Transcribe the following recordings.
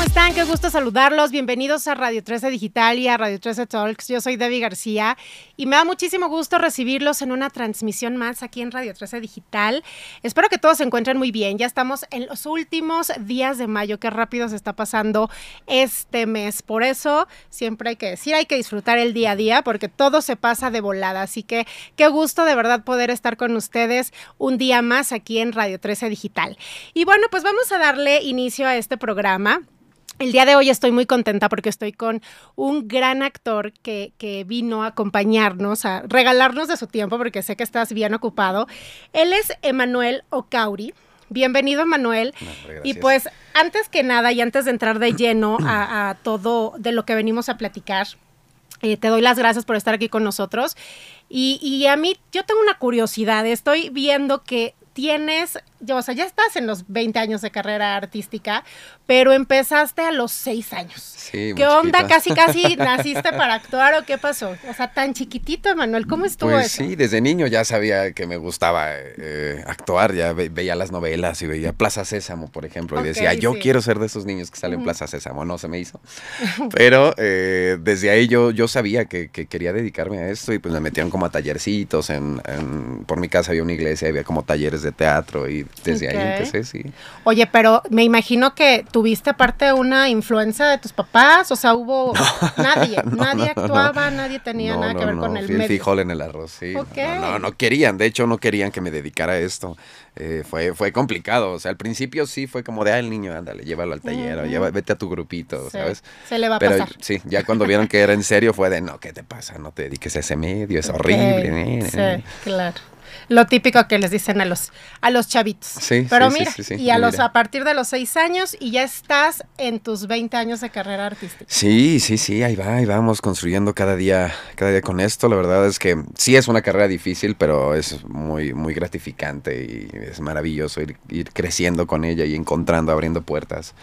¿cómo están? Qué gusto saludarlos. Bienvenidos a Radio 13 Digital y a Radio 13 Talks. Yo soy Debbie García y me da muchísimo gusto recibirlos en una transmisión más aquí en Radio 13 Digital. Espero que todos se encuentren muy bien. Ya estamos en los últimos días de mayo. Qué rápido se está pasando este mes. Por eso siempre hay que decir, hay que disfrutar el día a día porque todo se pasa de volada. Así que qué gusto de verdad poder estar con ustedes un día más aquí en Radio 13 Digital. Y bueno, pues vamos a darle inicio a este programa. El día de hoy estoy muy contenta porque estoy con un gran actor que, que, vino a acompañarnos, a regalarnos de su tiempo, porque sé que estás bien ocupado. Él es Emanuel Ocauri. Bienvenido, Emanuel. No, y pues, antes que nada y antes de entrar de lleno a, a todo de lo que venimos a platicar, eh, te doy las gracias por estar aquí con nosotros. Y, y a mí, yo tengo una curiosidad. Estoy viendo que tienes, yo, o sea, ya estás en los 20 años de carrera artística, pero empezaste a los 6 años. Sí, ¿Qué onda? Casi, casi naciste para actuar o qué pasó? O sea, tan chiquitito, Emanuel, ¿cómo estuvo Pues eso? sí, desde niño ya sabía que me gustaba eh, actuar, ya ve- veía las novelas y veía Plaza Sésamo, por ejemplo, y decía, yo sí. quiero ser de esos niños que salen en Plaza Sésamo, no se me hizo. Pero eh, desde ahí yo, yo sabía que, que quería dedicarme a esto y pues me metían como a tallercitos, en, en- por mi casa había una iglesia, había como talleres de teatro y desde Ok. ahí empecé, sí. Oye, pero me imagino que tuviste aparte una influencia de tus papás, o sea, hubo nadie, no, nadie no, actuaba, nadie tenía nada que ver con el fui el frijol en el arroz, sí. No, no, querían, de hecho no querían que me dedicara a esto. Eh, fue, fue complicado, o sea, al principio sí fue como de, ah, el niño, ándale, llévalo al taller, Ujú. lleva- vete a tu grupito, Sí, ¿sabes? se le va a Pero pasar. sí, ya cuando vieron que era en serio fue de, no, ¿qué te pasa? No te dediques a ese medio, es horrible. Sí, claro. Lo típico que les dicen a los, a los chavitos. Sí, Pero sí, mira, sí, sí, y a, los, mira. a partir de los seis años y ya estás en tus 20 años de carrera artística. Sí, sí, sí, ahí va, ahí vamos construyendo cada día, cada día con esto. La verdad es que sí es una carrera difícil, pero es muy, muy gratificante y es maravilloso ir, ir creciendo con ella y encontrando, abriendo puertas.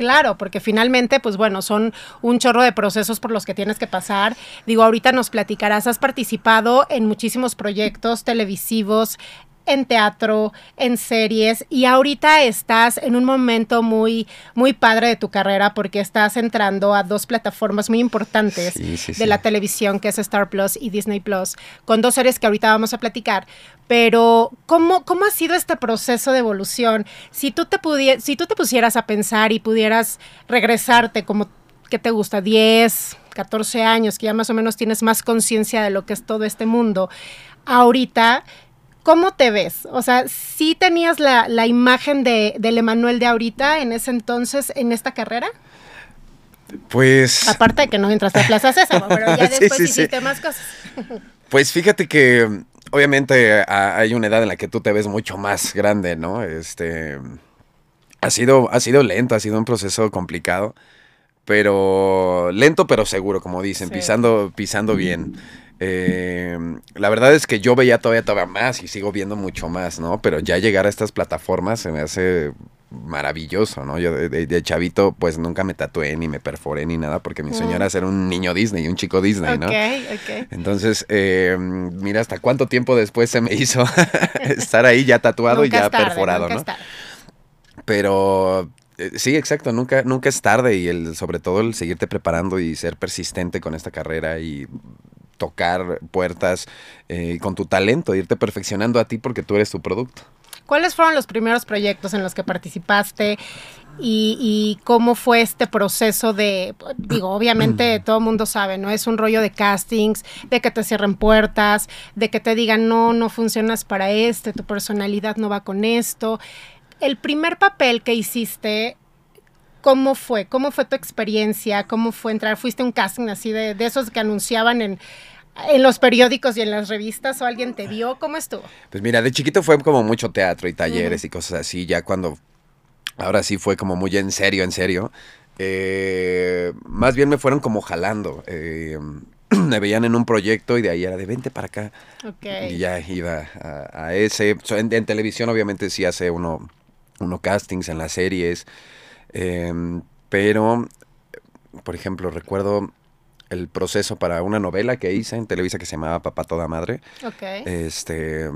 Claro, porque finalmente, pues bueno, son un chorro de procesos por los que tienes que pasar. Digo, ahorita nos platicarás, has participado en muchísimos proyectos televisivos, en teatro, en series, y ahorita estás en un momento muy, muy padre de tu carrera porque estás entrando a dos plataformas muy importantes Sí, sí, de sí. la televisión, que es Star Plus y Disney Plus, con dos series que ahorita vamos a platicar. Pero, ¿cómo, cómo ha sido este proceso de evolución? Si tú, te si tú te pusieras a pensar y pudieras regresarte como, ¿qué te gusta? 10, 14 años, que ya más o menos tienes más conciencia de lo que es todo este mundo. Ahorita, ¿cómo te ves? O sea, ¿sí tenías la, la imagen de, del Emanuel de ahorita en ese entonces, en esta carrera? Pues... Aparte de que no entraste a Plaza Sésamo, pero ya después sí, sí. hiciste más cosas. Pues fíjate que obviamente a- hay una edad en la que tú te ves mucho más grande, ¿no? Este ha sido ha sido lento, ha sido un proceso complicado, pero lento pero seguro, como dicen, pisando pisando bien. Eh, la verdad es que yo veía todavía todavía más y sigo viendo mucho más, ¿no? Pero ya llegar a estas plataformas se me hace maravilloso, ¿no? Yo de, chavito pues nunca me tatué ni me perforé ni nada porque mi sueño era ser un niño Disney, un chico Disney, ¿no? Ok, ok. Entonces, eh, mira hasta cuánto tiempo después se me hizo estar ahí ya tatuado y ya tarde, perforado, ¿no? Pero eh, sí, exacto, nunca, nunca es tarde y el, sobre todo el seguirte preparando y ser persistente con esta carrera y tocar puertas eh, con tu talento, irte perfeccionando a ti porque tú eres tu producto. ¿Cuáles fueron los primeros proyectos en los que participaste y, y cómo fue este proceso de, digo, obviamente todo el mundo sabe, ¿no? Es un rollo de castings, de que te cierren puertas, de que te digan, no, no funcionas para este, tu personalidad no va con esto. El primer papel que hiciste, ¿cómo fue? ¿Cómo fue tu experiencia? ¿Cómo fue entrar? ¿Fuiste un casting así de, de esos que anunciaban en, en los periódicos y en las revistas o alguien te vio? ¿Cómo estuvo? Pues mira, de chiquito fue como mucho teatro y talleres y cosas así, ya cuando, ahora sí fue como muy en serio, en serio. eh, más bien me fueron como jalando. eh, me veían en un proyecto y de ahí era de vente para acá. Ok. Y ya iba a, a ese. En televisión obviamente sí hace uno, uno castings en las series. em, pero, por ejemplo, recuerdo el proceso para una novela que hice en Televisa que se llamaba Papá Toda Madre. Ok. Este,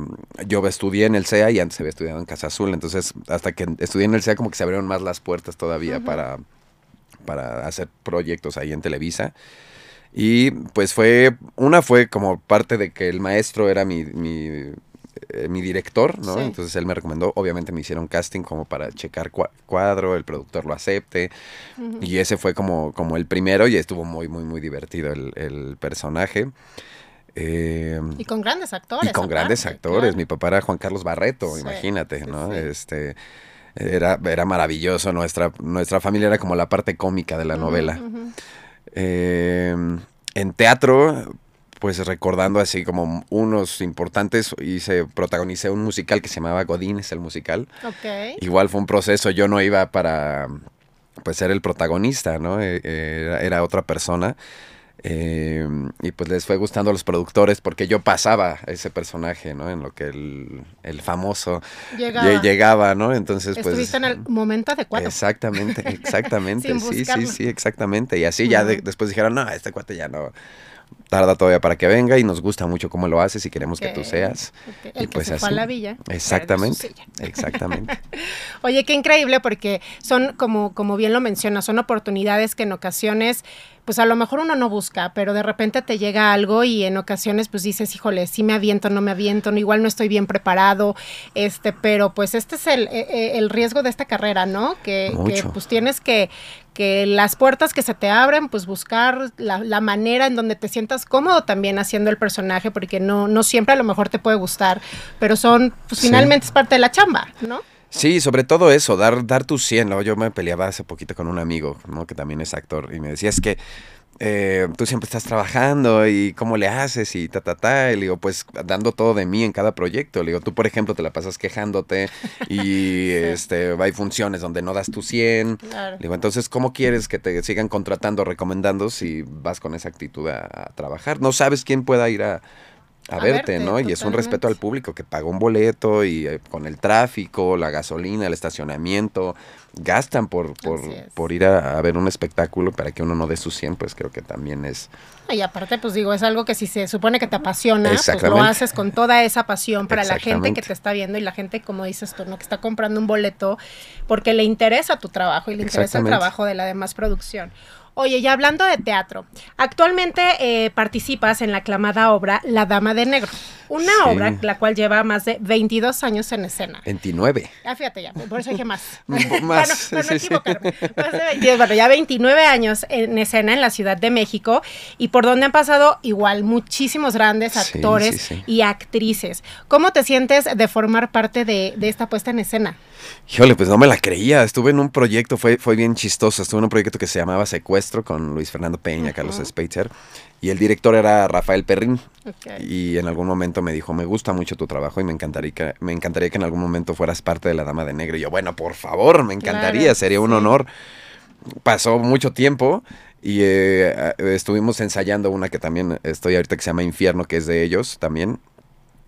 yo estudié en el CEA y antes había estudiado en Casa Azul, entonces hasta que estudié en el CEA como que se abrieron más las puertas todavía para, para hacer proyectos ahí en Televisa. Y pues fue, una fue como parte de que el maestro era mi, mi, eh, mi director, ¿no? Sí. Entonces él me recomendó, obviamente me hicieron casting como para checar cua- cuadro, el productor lo acepte. Y ese fue como, como el primero y estuvo muy, muy, muy divertido el, el personaje. Eh, Y con grandes actores. y con grandes actores. claro. Mi papá era Juan Carlos Barreto, Sí, imagínate, ¿no? sí. Este era, era maravilloso. Nuestra, nuestra familia era como la parte cómica de la novela. Eh, en teatro, pues recordando así como unos importantes, hice, protagonicé un musical que se llamaba Godines, el musical. Ok. Igual fue un proceso, yo no iba para pues ser el protagonista, ¿no? Eh, eh, Era, era otra persona. Eh, y pues les fue gustando a los productores porque yo pasaba ese personaje, ¿no? En lo que el, el famoso Llegaba. lle- llegaba, ¿no? Entonces, pues... Estuviste en el momento adecuado. Exactamente, exactamente. Sí, sí, buscarlo. sí, exactamente. Y así ya de- después dijeron, no, este cuate ya no tarda todavía para que venga y nos gusta mucho cómo lo haces y queremos que tú seas. ok. Y que pues se fue a así. la villa. Exactamente, exactamente. Oye, qué increíble porque son, como, como bien lo mencionas, son oportunidades que en ocasiones, pues a lo mejor uno no busca, pero de repente te llega algo y en ocasiones pues dices, híjole, sí me aviento, no me aviento, no, igual no estoy bien preparado, este, pero pues este es el, eh, eh, el riesgo de esta carrera, ¿no? Que, que, pues tienes que, que las puertas que se te abren, pues buscar la, la manera en donde te sientas cómodo también haciendo el personaje, porque no, no siempre a lo mejor te puede gustar, pero son, pues Sí. finalmente es parte de la chamba, ¿no? Sí, sobre todo eso, dar, dar tu 100, ¿no? Yo me peleaba hace poquito con un amigo, ¿no? Que también es actor, y me decía, es que eh, tú siempre estás trabajando y cómo le haces y ta, ta, ta. Y le digo, pues dando todo de mí en cada proyecto. Le digo, tú, por ejemplo, te la pasas quejándote y este, hay funciones donde no das tu 100. Claro. Le digo, entonces, ¿cómo quieres que te sigan contratando, recomendando si vas con esa actitud a, a trabajar? No sabes quién pueda ir a, a A verte, verte, ¿no? Y es un respeto al público que pagó un boleto y eh, con el tráfico, la gasolina, el estacionamiento, gastan por, por, por ir a, a ver un espectáculo para que uno no dé su 100, pues creo que también es... Y aparte, pues digo, es algo que si se supone que te apasiona, pues lo haces con toda esa pasión para la gente que te está viendo y la gente, como dices tú, ¿no? que está comprando un boleto porque le interesa tu trabajo y le interesa el trabajo de la demás producción. Oye, y hablando de teatro, actualmente eh, participas en la aclamada obra La Dama de Negro, una Sí. obra la cual lleva más de 22 años en escena. 29. Ah, fíjate ya, por eso dije más. Po- para más, no, para no equivocarme. Más de 22, bueno, ya 29 años en escena en la Ciudad de México y por donde han pasado igual muchísimos grandes actores sí, sí. y actrices. ¿Cómo te sientes de formar parte de, de esta puesta en escena? Híjole, pues no me la creía. Estuve en un proyecto, fue, fue bien chistoso. Estuve en un proyecto que se llamaba Secuestro con Luis Fernando Peña, Carlos. Speitzer. Y el director era Rafael Perrín. Ok. Y en algún momento me dijo, me gusta mucho tu trabajo y me encantaría que, me encantaría que en algún momento fueras parte de la Dama de Negro. Y yo, bueno, por favor, me encantaría, Claro, sería un sí. honor. Pasó mucho tiempo y eh, estuvimos ensayando una que también estoy ahorita que se llama Infierno, que es de ellos también.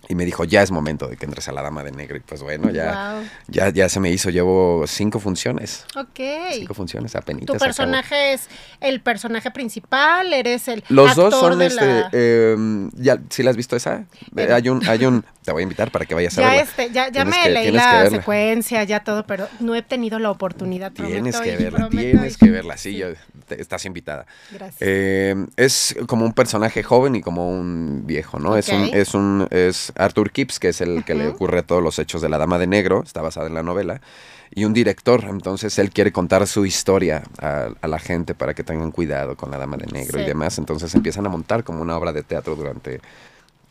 Y me dijo, ya es momento de que entres a la Dama de Negro. Y pues bueno, ya, ya, ya se me hizo. Llevo cinco funciones. Ok. Cinco funciones apenas. ¿Tu personaje es el personaje principal? ¿Eres el Los dos son de este. la- eh, ya, ¿Sí la has visto esa? Eh, hay un, hay un. Te voy a invitar para que vayas a Ya, verla. este, ya, ya me que- leí la secuencia, ya todo, pero no he tenido la oportunidad. Tienes que verla, tienes que verla. Sí, yo- te- estás invitada. Gracias. Eh, es como un personaje joven y como un viejo, ¿no? Es un, es un, es Arthur Kipps, que es el que le ocurre todos los hechos de la Dama de Negro, está basada en la novela, y un director, entonces él quiere contar su historia a, a la gente para que tengan cuidado con la Dama de Negro y demás, entonces empiezan a montar como una obra de teatro durante,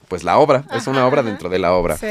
pues la obra, es una obra ajá. dentro de la obra. Sí.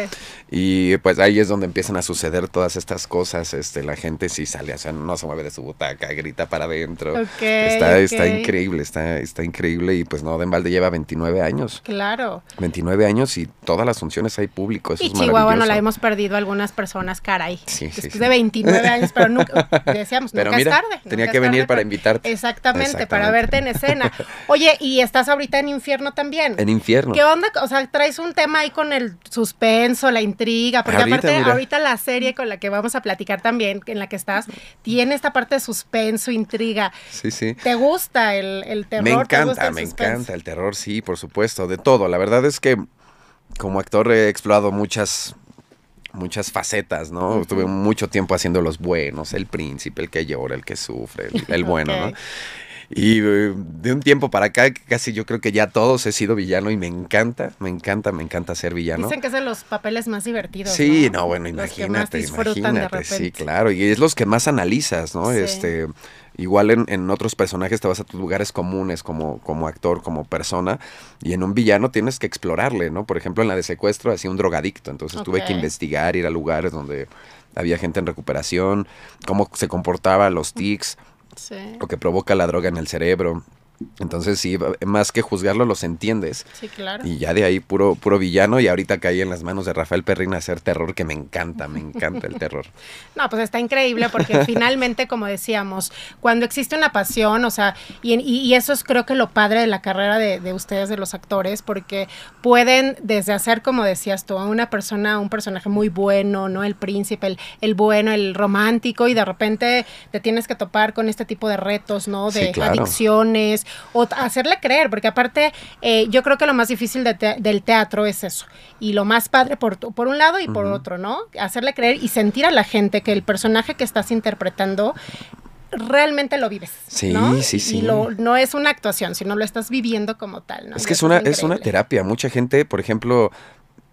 Y pues ahí es donde empiezan a suceder todas estas cosas. Este, la gente sí sale, o sea, no se mueve de su butaca, grita para adentro. Ok, está, está increíble, está, está increíble. Y pues no, Denvalde lleva 29 años. Claro. 29 años y todas las funciones hay público. Eso Y es Chihuahua no la hemos perdido algunas personas, caray. Sí, Después sí. de 29 años, pero nunca, decíamos, Pero nunca mira, es tarde. tenía que venir tarde para invitarte. Exactamente, para Exactamente. verte en escena. Oye, y estás ahorita en Infierno también. En infierno. ¿Qué onda? O sea, traes un tema ahí con el suspenso, la intriga, porque Ahorita, aparte mira. ahorita la serie con la que vamos a platicar también, en la que estás, tiene esta parte de suspenso, intriga. Sí, sí. ¿Te gusta el, el terror? Me ¿Te gusta encanta, me suspenso? encanta el terror, sí, por supuesto, de todo. La verdad es que como actor he explorado muchas muchas facetas, ¿no? Tuve mucho tiempo haciendo los buenos, el príncipe, el que llora, el que sufre, el, el bueno, ¿no? Y eh, de un tiempo para acá, casi yo creo que ya todos he sido villano y me encanta, me encanta, me encanta ser villano. Dicen que es de los papeles más divertidos. Sí, no, bueno, imagínate, imagínate, sí, claro, y es los que más analizas, ¿no? Este, igual en, en, otros personajes te vas a tus lugares comunes como, como actor, como persona, y en un villano tienes que explorarle, ¿no? Por ejemplo, en la de secuestro hacía un drogadicto, entonces tuve que investigar, ir a lugares donde había gente en recuperación, cómo se comportaba los tics lo que provoca la droga en el cerebro. Entonces sí, más que juzgarlo, los entiendes. Sí, claro. Y ya de ahí puro, puro villano y ahorita caí en las manos de Rafael Perrín a hacer terror, que me encanta, me encanta el terror. No, pues está increíble porque finalmente, como decíamos, cuando existe una pasión, o sea, y, y, eso es creo que lo padre de la carrera de, de, ustedes, de los actores, porque pueden desde hacer, como decías tú, a una persona, un personaje muy bueno, ¿no? El príncipe, el, el bueno, el romántico, y de repente te tienes que topar con este tipo de retos, ¿no? De sí, claro. adicciones o hacerle creer, porque aparte eh, yo creo que lo más difícil de te del teatro es eso, y lo más padre por, por un lado y por uh -huh. otro, ¿no? Hacerle creer y sentir a la gente que el personaje que estás interpretando realmente lo vives. Sí, ¿no? sí, sí. Y lo, no es una actuación, sino lo estás viviendo como tal, ¿no? Es que es una, es una terapia. Mucha gente, por ejemplo,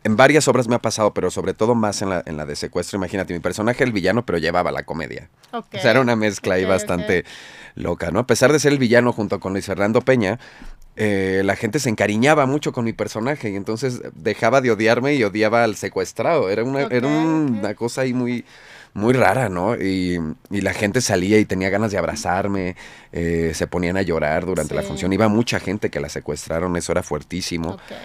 en varias obras me ha pasado, pero sobre todo más en la, en la de secuestro. Imagínate, mi personaje era el villano, pero llevaba la comedia. Okay. O sea, era una mezcla okay, ahí bastante okay. loca, ¿no? A pesar de ser el villano junto con Luis Fernando Peña, eh, la gente se encariñaba mucho con mi personaje y entonces dejaba de odiarme y odiaba al secuestrado. Era una, era una cosa ahí muy muy rara, ¿no? Y, y, la gente salía y tenía ganas de abrazarme, eh, se ponían a llorar durante sí. la función. Iba mucha gente que la secuestraron, eso era fuertísimo. Okay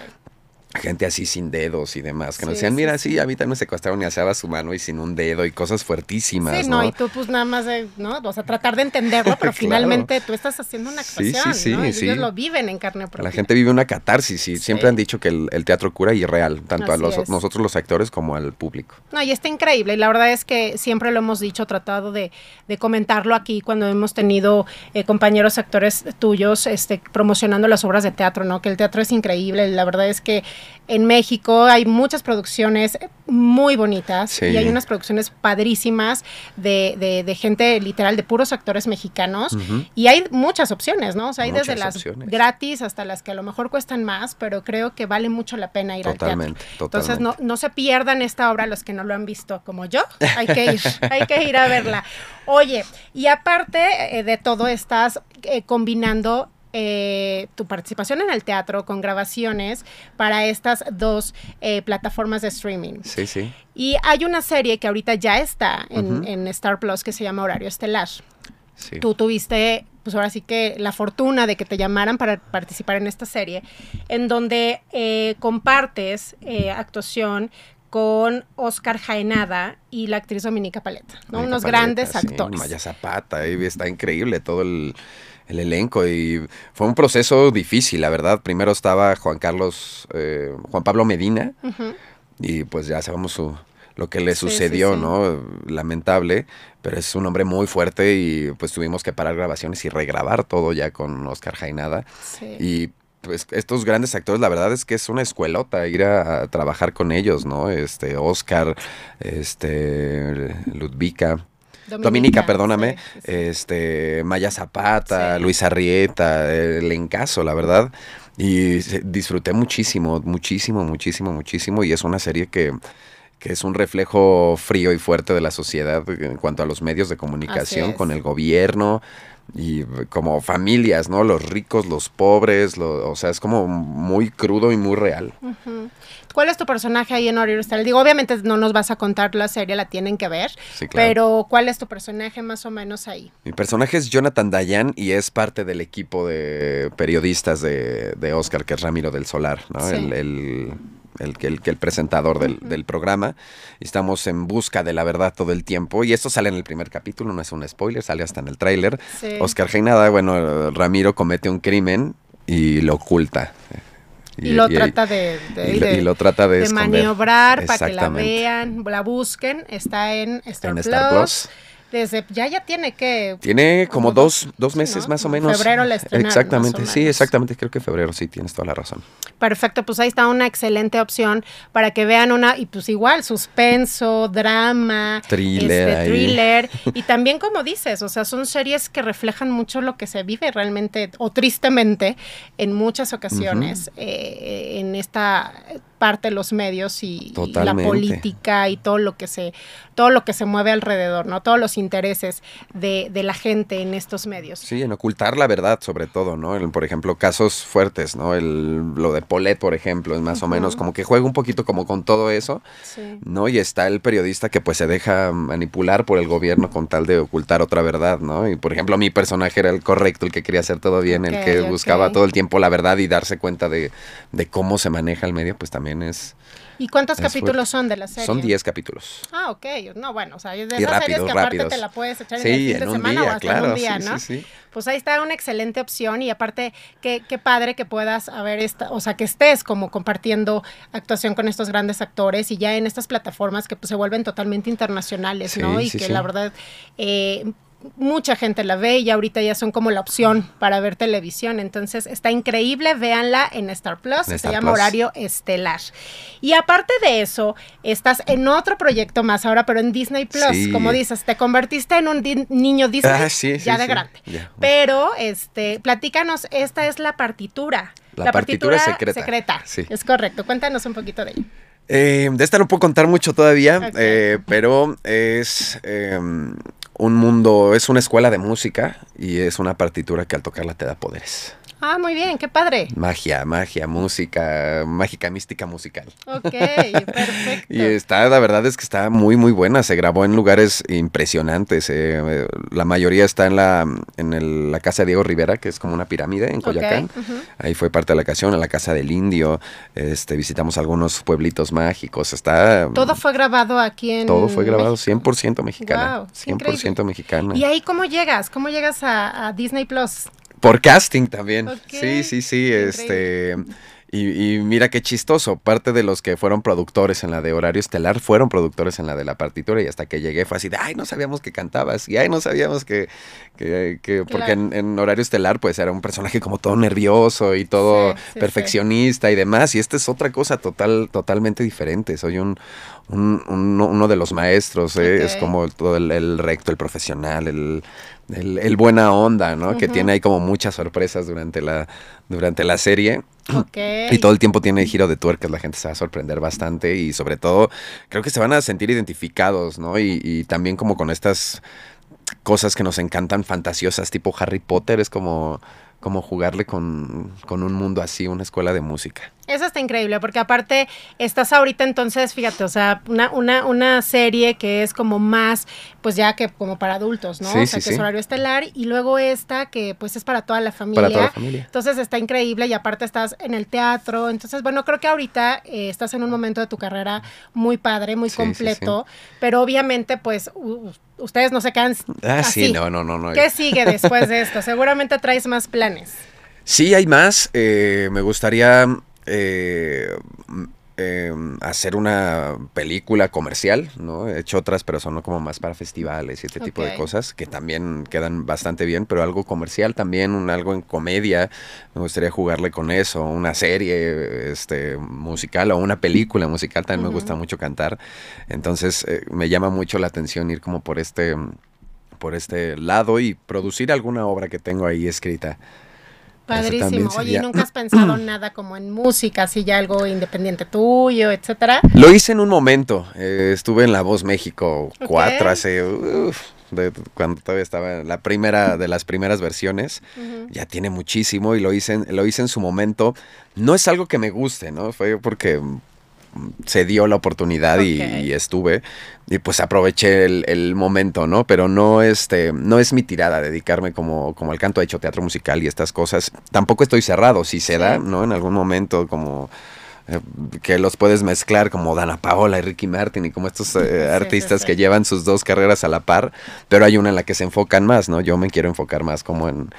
gente así sin dedos y demás, que sí, nos decían, mira, sí, sí, a mí también me secuestraron y alzaba su mano y sin un dedo y cosas fuertísimas, sí, no, y tú pues nada más, de, ¿no? O sea, tratar de entenderlo, pero claro. finalmente tú estás haciendo una actuación, sí, sí, ¿no? Y sí. ellos lo viven en carne propia. La gente vive una catarsis y siempre han dicho que el, el, teatro cura y es real, tanto así a los, nosotros los actores como al público. No, y está increíble, y la verdad es que siempre lo hemos dicho, tratado de, de comentarlo aquí cuando hemos tenido eh, compañeros actores tuyos este, promocionando las obras de teatro, ¿no? Que el teatro es increíble, la verdad es que en México hay muchas producciones muy bonitas sí. y hay unas producciones padrísimas de, de, de, gente literal, de puros actores mexicanos uh -huh. y hay muchas opciones, ¿no? O sea, hay muchas desde las opciones. gratis hasta las que a lo mejor cuestan más, pero creo que vale mucho la pena ir totalmente, al teatro. Totalmente. Entonces, no, no se pierdan esta obra los que no lo han visto como yo, hay que ir, hay que ir a verla. Oye, y aparte eh, de todo, estás eh, combinando eh, tu participación en el teatro con grabaciones para estas dos eh, plataformas de streaming. Sí, sí. Y hay una serie que ahorita ya está en, uh -huh. en Star Plus que se llama Horario Estelar. Sí. Tú tuviste, pues ahora sí que la fortuna de que te llamaran para participar en esta serie, en donde eh, compartes eh, actuación con Oscar Jaenada y la actriz Dominica Paleta, ¿no? Dominica unos Paleta, grandes sí, actores. Maya Zapata, está increíble todo el, el, elenco y fue un proceso difícil, la verdad. Primero estaba Juan Carlos, eh, Juan Pablo Medina uh -huh. y pues ya sabemos su, lo que le sí, sucedió, sí, sí. ¿no? Lamentable, pero es un hombre muy fuerte y pues tuvimos que parar grabaciones y regrabar todo ya con Oscar Jaenada. Y pues estos grandes actores, la verdad es que es una escuelota ir a, a trabajar con ellos, ¿no? Este, Oscar, este, Ludvika. Dominica, Dominica, perdóname, sí, sí. este Maya Zapata, sí. Luis Arrieta, el encaso, la verdad. Y disfruté muchísimo, muchísimo, muchísimo, muchísimo. Y es una serie que, que es un reflejo frío y fuerte de la sociedad en cuanto a los medios de comunicación, con el gobierno y como familias, ¿no? Los ricos, los pobres, lo, o sea, es como muy crudo y muy real. Uh -huh. ¿Cuál es tu personaje ahí en Oriol Star? Digo, obviamente no nos vas a contar la serie, la tienen que ver, sí, claro. pero ¿cuál es tu personaje más o menos ahí? Mi personaje es Jonathan Dayan y es parte del equipo de periodistas de, de Oscar, que es Ramiro del Solar, ¿no? Sí. El, el, el, el, el, presentador del, del, programa. Estamos en busca de la verdad todo el tiempo. Y esto sale en el primer capítulo, no es un spoiler, sale hasta en el tráiler. Sí. Oscar Jainada, bueno, Ramiro comete un crimen y lo oculta. Y, y, lo y, trata de, de, y, de, lo trata de, de maniobrar para que la vean, la busquen. Está en Star, en Plus. Star Plus. Desde, ya ya tiene que... Tiene como, dos, dos, meses más o menos. Febrero la estrenaron, Exactamente, sí, exactamente, creo que febrero, sí, tienes toda la razón. Perfecto, pues ahí está una excelente opción para que vean una, y pues igual, suspenso, drama, Thriller este, thriller, y también como dices, o sea, son series que reflejan mucho lo que se vive realmente, o tristemente, en muchas ocasiones, eh, en esta parte de los medios y, y la política y todo lo que se todo lo que se mueve alrededor, ¿no? Todos los intereses de, de la gente en estos medios. Sí, en ocultar la verdad, sobre todo, ¿no? El, por ejemplo, casos fuertes, ¿no? El, lo de Polet, por ejemplo, es más o menos como que juega un poquito como con todo eso, Sí. ¿no? Y está el periodista que pues se deja manipular por el gobierno con tal de ocultar otra verdad, ¿no? Y por ejemplo, mi personaje era el correcto, el que quería hacer todo bien, el que buscaba todo el tiempo la verdad y darse cuenta de, de cómo se maneja el medio, pues también es... ¿Y cuántos Es capítulos fuerte. son de la serie? Son 10 capítulos. Ah, ok. No, bueno, o sea, es de Y esas series rápidos, que aparte rápidos. te la puedes echar en Sí, el fin en de un semana o día, hasta en claro, un día, sí, ¿no? sí, sí. Pues ahí está una excelente opción y aparte, qué, qué padre que puedas haber esta, o sea, que estés como compartiendo actuación con estos grandes actores y ya en estas plataformas que pues, se vuelven totalmente internacionales, ¿no? Y sí, que sí. la verdad eh, mucha gente la ve y ahorita ya son como la opción para ver televisión. Entonces está increíble, véanla en Star Plus, En se llama Plus. Horario Estelar. Y aparte de eso, estás en otro proyecto más ahora, pero en Disney Plus. Sí. Como dices, te convertiste en un di- niño Disney Ah, sí, ya sí, de sí. grande. Ya. Pero, este, platícanos, esta es la partitura. La partitura secreta. Sí. Es correcto. Cuéntanos un poquito de ello. Eh, de esta no puedo contar mucho todavía, eh, pero es eh, un mundo, es una escuela de música y es una partitura que al tocarla te da poderes. Ah, muy bien, qué padre. Magia, magia, música, mágica, mística musical. Ok, perfecto. Y está, la verdad es que está muy, muy buena. Se grabó en lugares impresionantes. eh, la mayoría está en la, en el- la casa de Diego Rivera, que es como una pirámide en Coyoacán. Ahí fue parte de la ocasión, en la casa del indio. Este, visitamos algunos pueblitos mágicos. Está. Todo fue grabado aquí en Todo fue grabado México. 100% mexicana. Guau, qué 100% increíble. mexicana. ¿Y ahí cómo llegas? ¿Cómo llegas a, a Disney Plus? Por casting también. Sí, sí, sí. Este. Y, y mira qué chistoso. Parte de los que fueron productores en la de Horario Estelar fueron productores en la de la partitura. Y hasta que llegué fue así de ay, no sabíamos que cantabas. Y ay, no sabíamos que. que, que- porque en, en Horario Estelar, pues era un personaje como todo nervioso y todo Sí, sí, perfeccionista y demás. Y esta es otra cosa total, totalmente diferente. Soy un, un- un- uno de los maestros. ¿eh? Es como todo el, el recto, el profesional, el, el, el buena onda, ¿no? Que tiene ahí como muchas sorpresas durante la, durante la serie. Ok. Y todo el tiempo tiene giro de tuercas, la gente se va a sorprender bastante y sobre todo creo que se van a sentir identificados, ¿no? Y, y también como con estas cosas que nos encantan fantasiosas, tipo Harry Potter, es como, como jugarle con, con un mundo así, una escuela de música. Eso está increíble, porque aparte estás ahorita entonces, fíjate, o sea, una, una, una serie que es como más, pues ya que como para adultos, ¿no? Sí, o sea, sí, que es sí. horario estelar, y luego esta que pues es para toda la familia. Para toda la familia. Entonces está increíble y aparte estás en el teatro. Entonces, bueno, creo que ahorita eh, estás en un momento de tu carrera muy padre, muy completo, pero obviamente pues ustedes no se quedan Ah, así. sí, no, no, no, no. ¿Qué sigue después de esto? Seguramente traes más planes. Sí, hay más. eh, me gustaría eh, eh, hacer una película comercial, ¿no? He hecho otras, pero son como más para festivales y este tipo de cosas que también quedan bastante bien, pero algo comercial también, un, algo en comedia. Me gustaría jugarle con eso, una serie este, musical o una película musical. También me gusta mucho cantar. Entonces eh, me llama mucho la atención ir como por este por este lado y producir alguna obra que tengo ahí escrita. Padrísimo. Oye, ¿y sería- nunca has pensado nada como en música, así ya algo independiente tuyo, etcétera? Lo hice en un momento. eh, estuve en La Voz México 4 Ok. hace. uf, de- cuando todavía estaba en la primera de las primeras versiones. Ya tiene muchísimo y lo hice, en- lo hice en su momento. No es algo que me guste, ¿no? Fue porque se dio la oportunidad y- estuve y pues aproveché el, el momento, ¿no? Pero no este no es mi tirada dedicarme como como al canto he hecho teatro musical y estas cosas. Tampoco estoy cerrado, si se Sí. da, ¿no? En algún momento como eh, que los puedes mezclar como Dana Paola y Ricky Martin y como estos eh, Sí, artistas sí. que llevan sus dos carreras a la par, pero hay una en la que se enfocan más, ¿no? Yo me quiero enfocar más como en,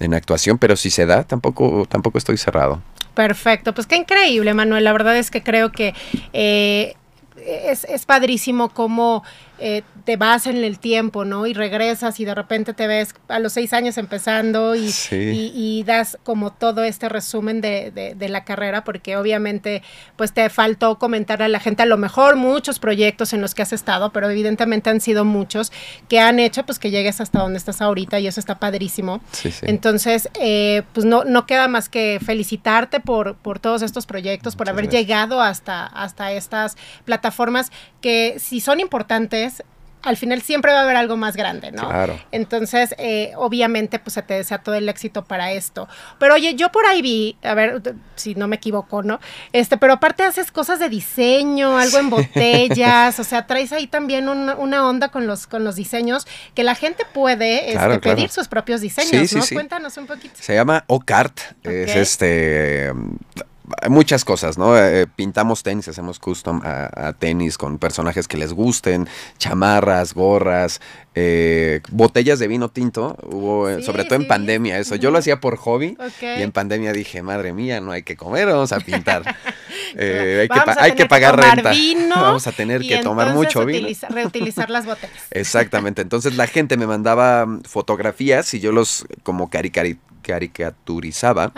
en actuación, pero si se da, tampoco, tampoco estoy cerrado. Perfecto, pues qué increíble, Manuel. La verdad es que creo que eh, es, es padrísimo cómo eh, te vas en el tiempo, ¿no? Y regresas y de repente te ves a los seis años empezando y, y, das como todo este resumen de, de, la carrera, porque obviamente pues te faltó comentar a la gente a lo mejor muchos proyectos en los que has estado, pero evidentemente han sido muchos que han hecho pues que llegues hasta donde estás ahorita y eso está padrísimo. Entonces, eh, pues no, no queda más que felicitarte por, por todos estos proyectos, por haber llegado hasta, hasta estas plataformas que si son importantes, al final siempre va a haber algo más grande, ¿no? Claro. Entonces, eh, obviamente, pues se te desea todo el éxito para esto. Pero oye, yo por ahí vi, a ver si no me equivoco, ¿no? Este, pero aparte haces cosas de diseño, algo en botellas, o sea, traes ahí también una, onda con los, con los diseños que la gente puede este, pedir sus propios diseños, ¿no? Cuéntanos un poquito. Se llama Ocart, es este muchas cosas, ¿no? Eh, pintamos tenis, hacemos custom a, tenis con personajes que les gusten, chamarras, gorras, eh, botellas de vino tinto, hubo, eh, sobre todo en pandemia eso. Yo lo hacía por hobby y en pandemia dije, madre mía, no hay que comer, vamos a pintar. hay, que, hay que, pagar renta. vamos a tener que tomar mucho vino. Reutilizar las botellas. Exactamente, entonces la gente me mandaba fotografías y yo los como caricarit caricaturizaba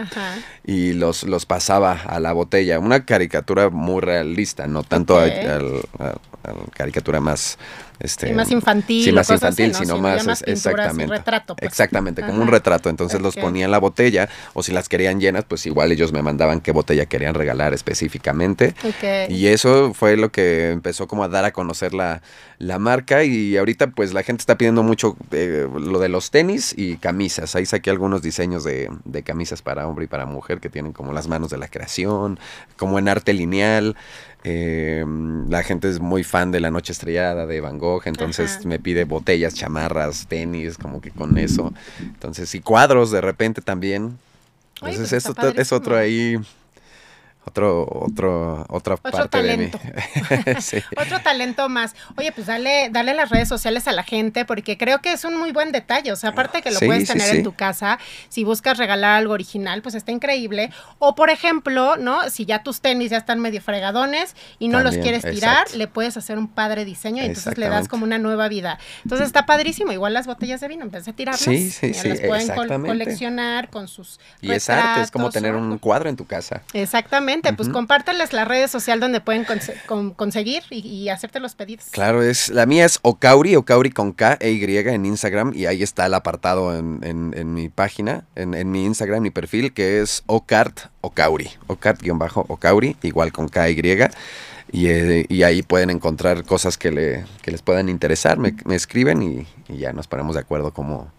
y los, los pasaba a la botella. Una caricatura muy realista, no tanto a, caricatura más este, más infantil. Sí, más infantil, sino más, exactamente. retrato, pues. Exactamente, como un retrato. Entonces los ponía en la botella, o si las querían llenas, pues igual ellos me mandaban qué botella querían regalar específicamente. Y eso fue lo que empezó como a dar a conocer la, la marca. Y ahorita, pues la gente está pidiendo mucho eh, lo de los tenis y camisas. Ahí saqué algunos diseños de, de camisas para hombre y para mujer que tienen como las manos de la creación, como en arte lineal. Eh, la gente es muy fan de La Noche Estrellada de Van Gogh, entonces me pide botellas, chamarras, tenis, como que con eso. Entonces, y cuadros de repente también. Entonces, eso es otro ahí otro, otro, otra parte talento. de mí. Otro talento más. Oye, pues dale, dale las redes sociales a la gente, porque creo que es un muy buen detalle. O sea, aparte que lo puedes tener en tu casa, si buscas regalar algo original, pues está increíble. O por ejemplo, ¿no? Si ya tus tenis ya están medio fregadones y no los quieres tirar, le puedes hacer un padre diseño y entonces le das como una nueva vida. Entonces está padrísimo. Igual las botellas de vino, en vez de tirarlas, sí, sí, sí, las pueden coleccionar con sus. Y es arte, es como tener un cuadro en tu casa. Exactamente pues compárteles la red social donde pueden conseguir y, hacerte los pedidos. Claro, es la mía es Ocauri, Ocauri con K e Y en Instagram y ahí está el apartado en, mi página, en, mi Instagram, mi perfil, que es Ocart Ocauri, Ocart-Ocauri, igual con K y. Y, eh, y, ahí pueden encontrar cosas que, le, que les puedan interesar, me, escriben y, y, ya nos ponemos de acuerdo cómo,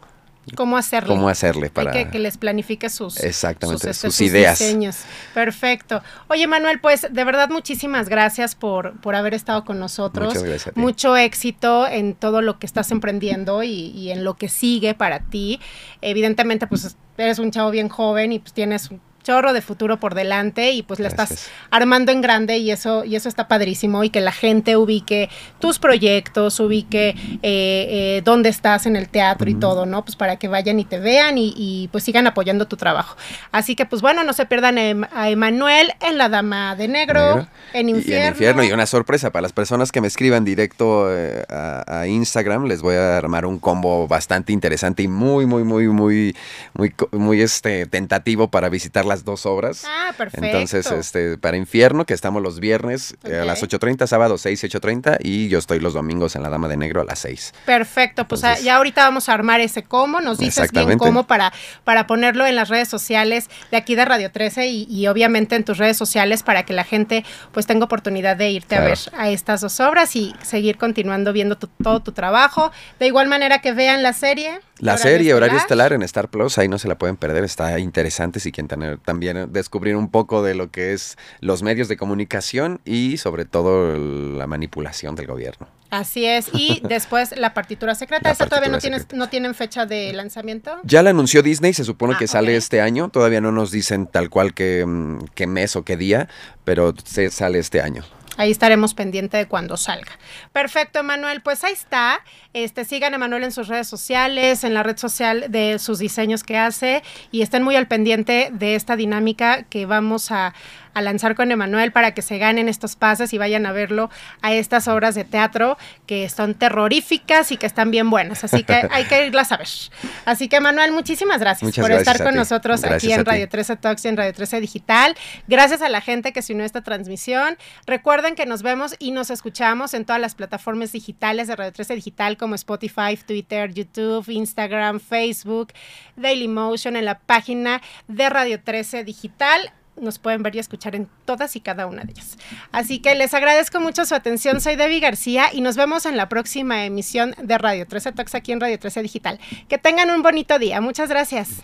cómo hacerle. Cómo hacerle para... que, les planifique sus... Exactamente, sus, este, ideas. Diseños. Perfecto. Oye, Manuel, pues de verdad muchísimas gracias por, por haber estado con nosotros. Muchas gracias Mucho éxito en todo lo que estás emprendiendo y, y en lo que sigue para ti. Evidentemente, pues eres un chavo bien joven y pues tienes chorro de futuro por delante y pues la estás armando en grande y eso, y eso está padrísimo y que la gente ubique tus proyectos, ubique eh, eh, dónde estás en el teatro y todo, ¿no? Pues para que vayan y te vean y, pues sigan apoyando tu trabajo. Así que pues bueno, no se pierdan a Emanuel en La Dama de Negro, en Infierno. Y en Infierno y una sorpresa para las personas que me escriban directo eh, a, a, Instagram, les voy a armar un combo bastante interesante y muy, muy, muy, muy, muy, muy este, tentativo para visitar las dos obras. Ah, perfecto. Entonces, este, para Infierno, que estamos los viernes eh, a las 8.30, sábado 6, 8.30 y yo estoy los domingos en La Dama de Negro a las 6. Perfecto, pues ah, ya ahorita vamos a armar ese cómo, nos dices bien cómo para, para ponerlo en las redes sociales de aquí de Radio 13 y, obviamente en tus redes sociales para que la gente pues tenga oportunidad de irte a ver a estas dos obras y seguir continuando viendo todo tu trabajo. De igual manera que vean la serie. La serie Horario Estelar en Star Plus, ahí no se la pueden perder, está interesante si quieren tener, también descubrir un poco de lo que es los medios de comunicación y sobre todo la manipulación del gobierno. Así es, y después la partitura secreta, ¿esa todavía no, tienes, no tienen fecha de lanzamiento? Ya la anunció Disney, se supone que ah, sale este año, todavía no nos dicen tal cual que, mm, qué mes o qué día, pero se sale este año. Ahí estaremos pendiente de cuando salga. Perfecto, Emanuel. Pues ahí está. Este, sigan a Emanuel en sus redes sociales, en la red social de sus diseños que hace y estén muy al pendiente de esta dinámica que vamos a, a lanzar con Emanuel para que se ganen estos pases y vayan a verlo a estas obras de teatro que son terroríficas y que están bien buenas. Así que hay que irlas a ver. Así que, Manuel, muchísimas gracias por estar con nosotros aquí en Radio 13 Talks y en Radio 13 Digital. Gracias a la gente que se unió a esta transmisión. Recuerden que nos vemos y nos escuchamos en todas las plataformas digitales de Radio 13 Digital como Spotify, Twitter, YouTube, Instagram, Facebook, Dailymotion, en la página de Radio 13 Digital nos pueden ver y escuchar en todas y cada una de ellas. Así que les agradezco mucho su atención. Soy Debbie García y nos vemos en la próxima emisión de Radio 13 Talks aquí en Radio 13 Digital. Que tengan un bonito día. Muchas gracias.